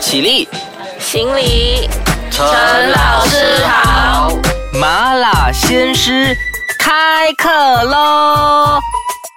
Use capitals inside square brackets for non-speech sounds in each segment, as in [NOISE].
起立，行礼，陈老师好。麻辣鲜师开课喽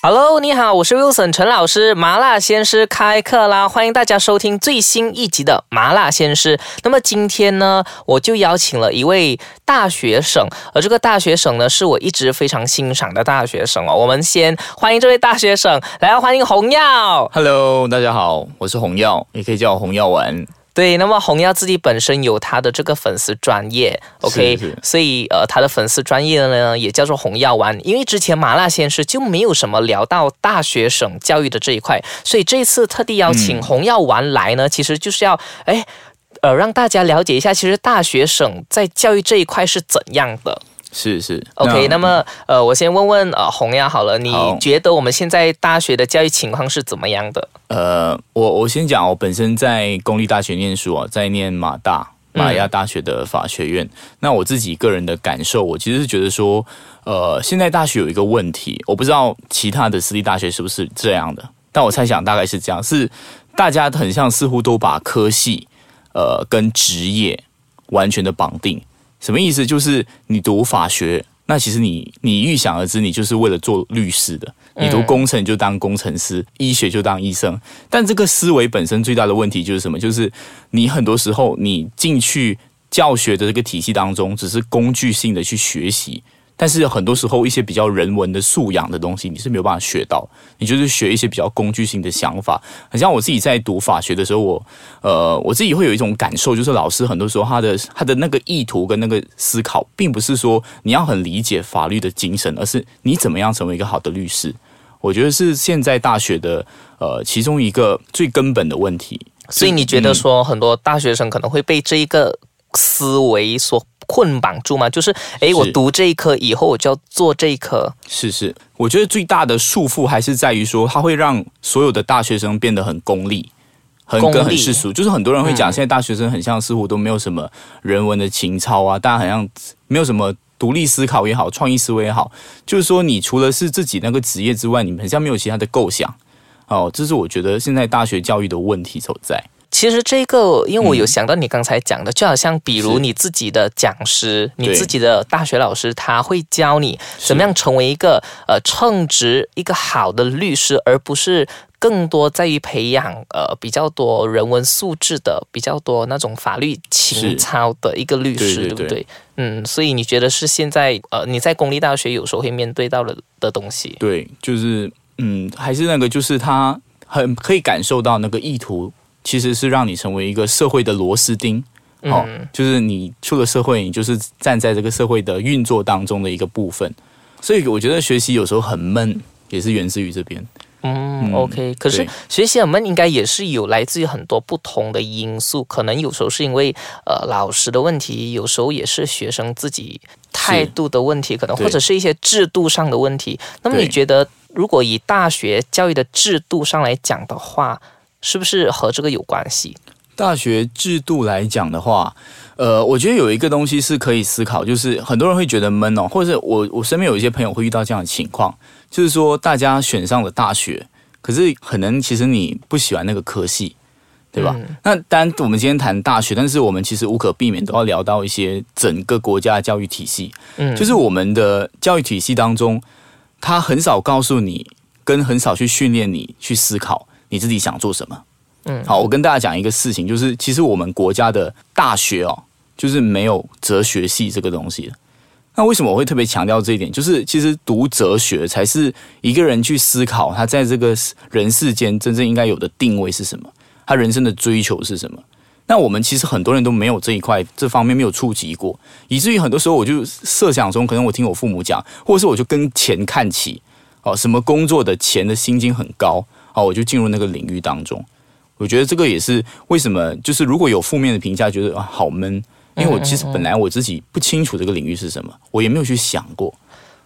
！Hello，你好，我是 Wilson 陈老师，麻辣鲜师开课啦！欢迎大家收听最新一集的麻辣鲜师。那么今天呢，我就邀请了一位大学生，而这个大学生呢，是我一直非常欣赏的大学生哦。我们先欢迎这位大学生，来欢迎红耀。Hello，大家好，我是红药，也可以叫我红药丸。对，那么红耀自己本身有他的这个粉丝专业，OK，是是所以呃，他的粉丝专业呢也叫做红药丸。因为之前麻辣鲜师就没有什么聊到大学生教育的这一块，所以这次特地邀请嗯红药丸来呢，其实就是要哎呃让大家了解一下，其实大学生在教育这一块是怎样的。是是 OK，那么呃，我先问问呃红耀好了，你觉得我们现在大学的教育情况是怎么样的？呃，我我先讲，我本身在公立大学念书啊，在念马大马来亚大学的法学院。那我自己个人的感受，我其实是觉得说，呃，现在大学有一个问题，我不知道其他的私立大学是不是这样的，但我猜想大概是这样，是大家很像似乎都把科系呃跟职业完全的绑定。什么意思？就是你读法学，那其实你你预想而知，你就是为了做律师的。你读工程就当工程师，医学就当医生。但这个思维本身最大的问题就是什么？就是你很多时候你进去教学的这个体系当中，只是工具性的去学习。但是很多时候，一些比较人文的素养的东西，你是没有办法学到。你就是学一些比较工具性的想法。很像我自己在读法学的时候，我呃我自己会有一种感受，就是老师很多时候他的他的那个意图跟那个思考，并不是说你要很理解法律的精神，而是你怎么样成为一个好的律师。我觉得是现在大学的呃其中一个最根本的问题。所以你觉得说很多大学生可能会被这一个思维所捆绑住吗？就是，诶，我读这一科以后，我就要做这一科。是是，我觉得最大的束缚还是在于说，它会让所有的大学生变得很功利。很功利跟很世俗，就是很多人会讲，嗯现在大学生很像似乎都没有什么人文的情操啊，大家好像没有什么独立思考也好，创意思维也好，就是说你除了是自己那个职业之外，你们很像没有其他的构想。哦，这是我觉得现在大学教育的问题所在。其实这个，因为我有想到你刚才讲的，就好像比如你自己的讲师，你自己的大学老师，他会教你怎么样成为一个呃称职、一个好的律师，而不是更多在于培养呃比较多人文素质的、比较多那种法律情操的一个律师，对对？对不对？嗯，所以你觉得是现在呃你在公立大学有时候会面对到的的东西？对，就是嗯，还是那个，就是他很可以感受到那个意图，其实是让你成为一个社会的螺丝钉。哦，就是你出了社会，你就是站在这个社会的运作当中的一个部分。所以我觉得学习有时候很闷，也是源自于这边。嗯，OK。可是学习很闷应该也是有来自于很多不同的因素，可能有时候是因为呃老师的问题，有时候也是学生自己态度的问题，可能或者是一些制度上的问题。那么你觉得，如果以大学教育的制度上来讲的话，是不是和这个有关系？大学制度来讲的话，呃，我觉得有一个东西是可以思考，就是很多人会觉得闷哦，或者我我身边有一些朋友会遇到这样的情况，就是说大家选上了大学，可是可能其实你不喜欢那个科系，对吧？那当然我们今天谈大学，但是我们其实无可避免都要聊到一些整个国家的教育体系，嗯，就是我们的教育体系当中，他很少告诉你，跟很少去训练你去思考你自己想做什么。嗯好，我跟大家讲一个事情，就是其实我们国家的大学哦，就是没有哲学系这个东西的。那为什么我会特别强调这一点？就是其实读哲学才是一个人去思考他在这个人世间真正应该有的定位是什么，他人生的追求是什么。那我们其实很多人都没有这一块这方面没有触及过，以至于很多时候我就设想中，可能我听我父母讲，或者是我就跟钱看齐，哦，什么工作的钱的薪金很高，哦，我就进入那个领域当中。我觉得这个也是为什么，就是如果有负面的评价，觉得啊好闷，因为我其实本来我自己不清楚这个领域是什么，我也没有去想过。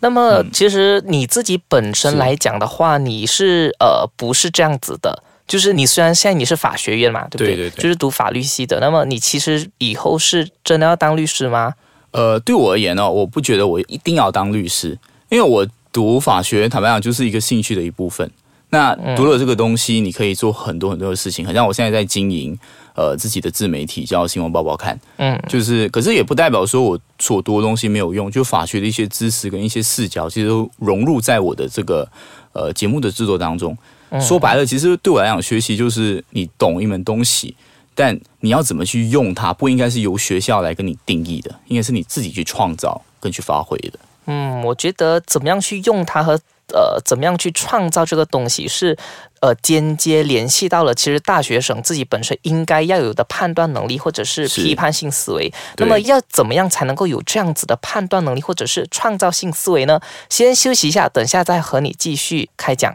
那么其实你自己本身来讲的话，你是呃不是这样子的？就是你虽然现在你是法学院嘛，对不对？对对对就是读法律系的。那么你其实以后是真的要当律师吗？呃，对我而言呢、我不觉得我一定要当律师，因为我读法学，坦白讲就是一个兴趣的一部分。那读了这个东西，你可以做很多很多的事情。很像我现在在经营呃自己的自媒体，叫新闻报报看，嗯，就是可是也不代表说我所读的东西没有用，就法学的一些知识跟一些视角，其实都融入在我的这个呃节目的制作当中。说白了，其实对我来讲，学习就是你懂一门东西，但你要怎么去用它，不应该是由学校来跟你定义的，应该是你自己去创造跟去发挥的。嗯，我觉得怎么样去用它和呃怎么样去创造这个东西，是呃间接联系到了其实大学生自己本身应该要有的判断能力或者是批判性思维。那么要怎么样才能够有这样子的判断能力或者是创造性思维呢？先休息一下，等下再和你继续开讲。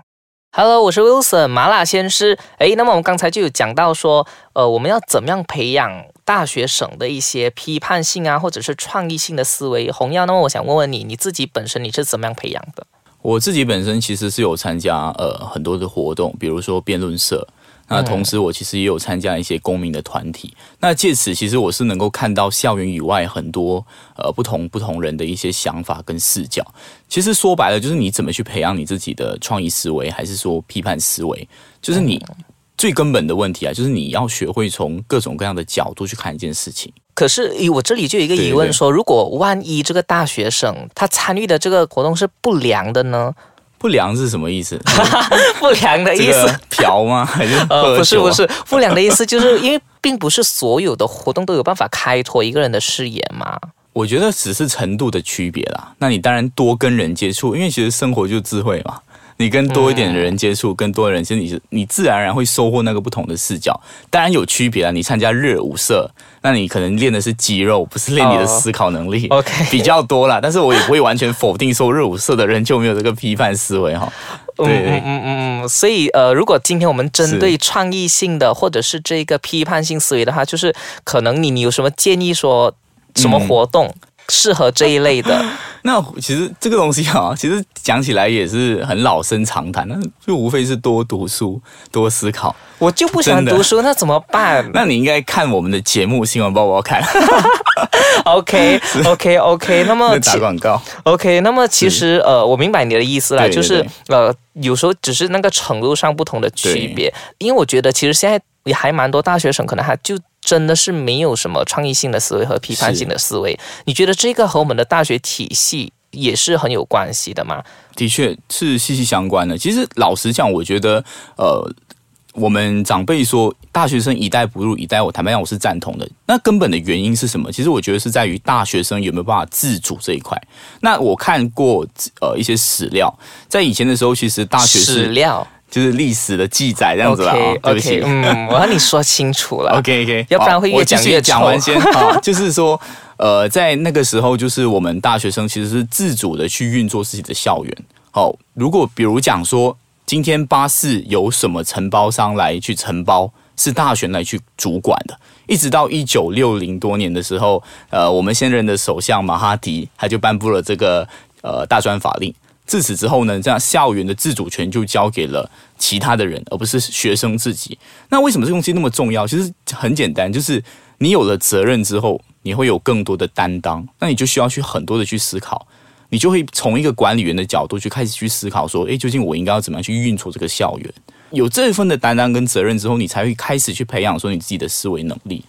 Hello，我是 Wilson 麻辣鲜师。诶，那么我们刚才就有讲到说，呃，我们要怎么样培养大学生的一些批判性啊，或者是创意性的思维？红耀，那么我想问问你，你自己本身你是怎么样培养的？我自己本身其实是有参加呃很多的活动，比如说辩论社。那同时，我其实也有参加一些公民的团体。那借此，其实我是能够看到校园以外很多呃不同不同人的一些想法跟视角。其实说白了，就是你怎么去培养你自己的创意思维，还是说批判思维，就是你最根本的问题啊，就是你要学会从各种各样的角度去看一件事情。可是，我这里就有一个疑问：说，如果万一这个大学生他参与的这个活动是不良的呢？不良是什么意思？[LAUGHS] 不良的意思，嫖吗？[LAUGHS] 还是呃，不是不是，不良的意思就是因为并不是所有的活动都有办法开拓一个人的视野嘛。我觉得只是程度的区别啦。那你当然多跟人接触，因为其实生活就是智慧嘛。你跟多一点的人接触，跟多的人，其实你是你自然而然会收获那个不同的视角。当然有区别啊。你参加热舞社，那你可能练的是肌肉，不是练你的思考能力。OK，比较多啦。但是我也不会完全否定说热舞社的人就没有这个批判思维哈。对，嗯嗯嗯。所以呃，如果今天我们针对创意性的或者是这个批判性思维的话，就是可能你你有什么建议说什么活动？适合这一类的，那其实这个东西啊，其实讲起来也是很老生常谈，那就无非是多读书、多思考。我就不喜欢读书，那怎么办？[LAUGHS] 那你应该看我们的节目《新闻报报》看。[LAUGHS] OK，OK，OK。[LAUGHS] 那么打广告。OK，那么其实呃，我明白你的意思了，就是呃，有时候只是那个程度上不同的区别。因为我觉得其实现在也还蛮多大学生，可能还就。真的是没有什么创意性的思维和批判性的思维，你觉得这个和我们的大学体系也是很有关系的吗？的确是息息相关的。其实老实讲，我觉得呃，我们长辈说大学生一代不如一代，我坦白讲我是赞同的。那根本的原因是什么？其实我觉得是在于大学生有没有办法自主这一块。那我看过呃一些史料，在以前的时候，其实大学史料。就是历史的记载这样子啊，对不起，嗯，我和你说清楚了，[LAUGHS] OK OK，要不然会越讲越讲完先。啊，[LAUGHS] 就是说，呃，在那个时候，就是我们大学生其实是自主的去运作自己的校园。好，如果比如讲说，今天巴士由什么承包商来去承包，是大学来去主管的，一直到一九六零多年的时候，呃，我们现任的首相马哈迪他就颁布了这个呃大专法令。自此之后呢，这样校园的自主权就交给了其他的人，而不是学生自己。那为什么这东西那么重要？其实很简单，就是你有了责任之后，你会有更多的担当，那你就需要去很多的去思考，你就会从一个管理员的角度去开始去思考，说，诶，究竟我应该要怎么样去运作这个校园？有这一份的担当跟责任之后，你才会开始去培养说你自己的思维能力。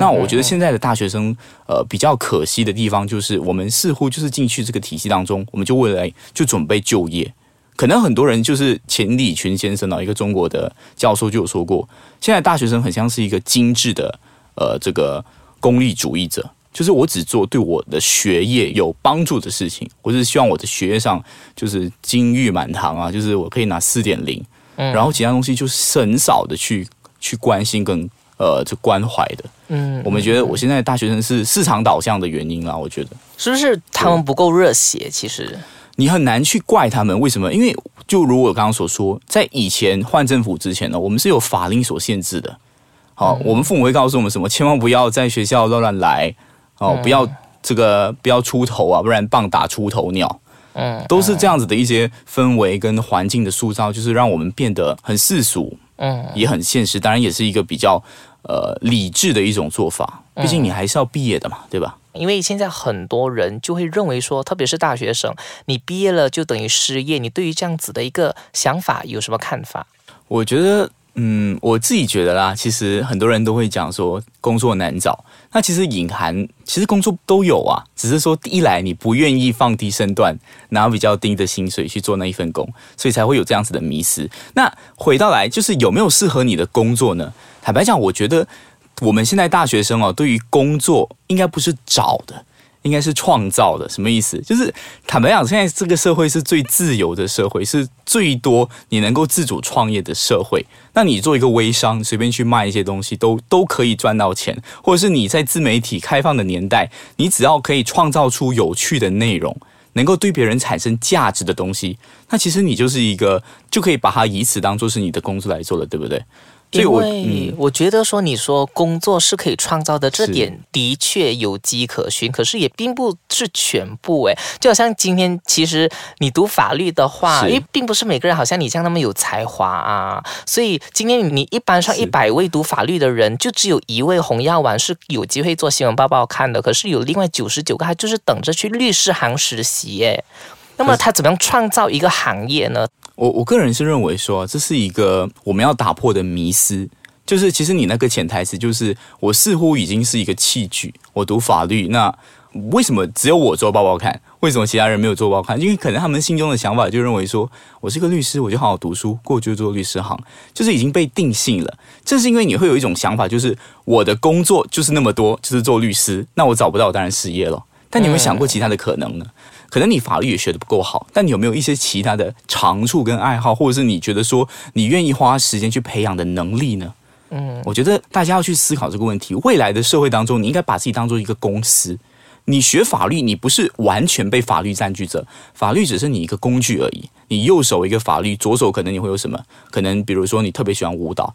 那我觉得现在的大学生，呃，比较可惜的地方就是，我们似乎就是进去这个体系当中，我们就未来就准备就业。可能很多人就是钱理群先生啊，一个中国的教授就有说过，现在大学生很像是一个精致的呃这个功利主义者，就是我只做对我的学业有帮助的事情，我是希望我的学业上就是金玉满堂啊，就是我可以拿四点零，然后其他东西就是很少的去去关心跟。呃，这关怀的，嗯，我们觉得我现在大学生是市场导向的原因啦，我觉得是不是他们不够热血？其实你很难去怪他们，为什么？因为就如我刚刚所说，在以前换政府之前呢，我们是有法令所限制的。好，我们父母会告诉我们什么？千万不要在学校乱乱来，哦，不要这个不要出头啊，不然棒打出头鸟。嗯，都是这样子的一些氛围跟环境的塑造，就是让我们变得很世俗。嗯，也很现实，当然也是一个比较呃理智的一种做法。毕竟你还是要毕业的嘛，对吧？因为现在很多人就会认为说，特别是大学生，你毕业了就等于失业。你对于这样子的一个想法有什么看法？我觉得，嗯，我自己觉得啦，其实很多人都会讲说工作难找。那其实隐含，其实工作都有啊，只是说一来你不愿意放低身段，拿比较低的薪水去做那一份工，所以才会有这样子的迷失。那回到来，就是有没有适合你的工作呢？坦白讲，我觉得我们现在大学生哦，对于工作应该不是找的。应该是创造的，什么意思？就是坦白讲，现在这个社会是最自由的社会，是最多你能够自主创业的社会。那你做一个微商，随便去卖一些东西，都都可以赚到钱。或者是你在自媒体开放的年代，你只要可以创造出有趣的内容，能够对别人产生价值的东西，那其实你就是一个就可以把它以此当做是你的工作来做了，对不对？因为我觉得说你说工作是可以创造的，这点的确有迹可循，可是也并不是全部哎。就好像今天，其实你读法律的话，因为并不是每个人好像你这样那么有才华啊，所以今天你一般上一百位读法律的人，就只有一位洪耀丸是有机会做新闻报报看的，可是有另外九十九个，他就是等着去律师行实习哎。那么他怎么样创造一个行业呢？我我个人是认为说，这是一个我们要打破的迷思，就是其实你那个潜台词就是，我似乎已经是一个器具。我读法律，那为什么只有我做报报看？为什么其他人没有做报看？因为可能他们心中的想法就认为说，我是个律师，我就好好读书，过去做律师行，就是已经被定性了。正是因为你会有一种想法，就是我的工作就是那么多，就是做律师，那我找不到，当然失业了。但你有没有想过其他的可能呢？可能你法律也学的不够好，但你有没有一些其他的长处跟爱好，或者是你觉得说你愿意花时间去培养的能力呢？嗯，我觉得大家要去思考这个问题。未来的社会当中，你应该把自己当做一个公司。你学法律，你不是完全被法律占据着，法律只是你一个工具而已。你右手一个法律，左手可能你会有什么？可能比如说你特别喜欢舞蹈。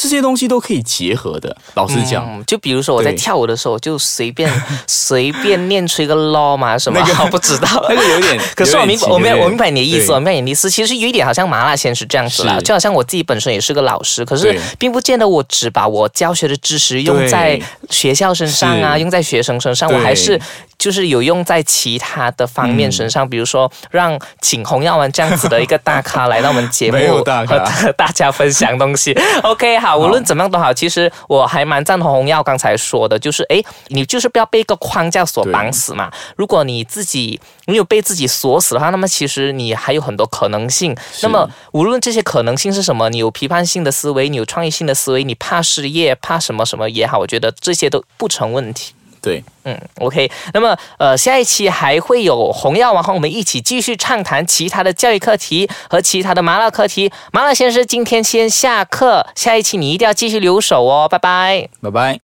这些东西都可以结合的。老实讲，就比如说我在跳舞的时候，就随便 [LAUGHS] 随便念出一个 law 嘛，[LAUGHS] 什么不知道，那个有点。[LAUGHS] 可是我明我明我明白你的意思，我明白你的意思。其实有一点好像麻辣鲜是这样子啦，就好像我自己本身也是个老师，可是并不见得我只把我教学的知识用在学校身上啊，用在学生身上，我还是。就是有用在其他的方面身上，比如说让请洪耀文这样子的一个大咖来到我们节目 [LAUGHS] 和大家分享东西。[LAUGHS] OK，好，无论怎么样都好，其实我还蛮赞同洪耀刚才说的，就是哎，你就是不要被一个框架所绑死嘛。如果你自己没有被自己锁死的话，那么其实你还有很多可能性。那么无论这些可能性是什么，你有批判性的思维，你有创意性的思维，你怕失业，怕什么什么也好，我觉得这些都不成问题。对，嗯，OK，那么呃，下一期还会有红药王和我们一起继续畅谈其他的教育课题和其他的麻辣课题。麻辣先生今天先下课，下一期你一定要继续留守哦，拜拜，拜拜。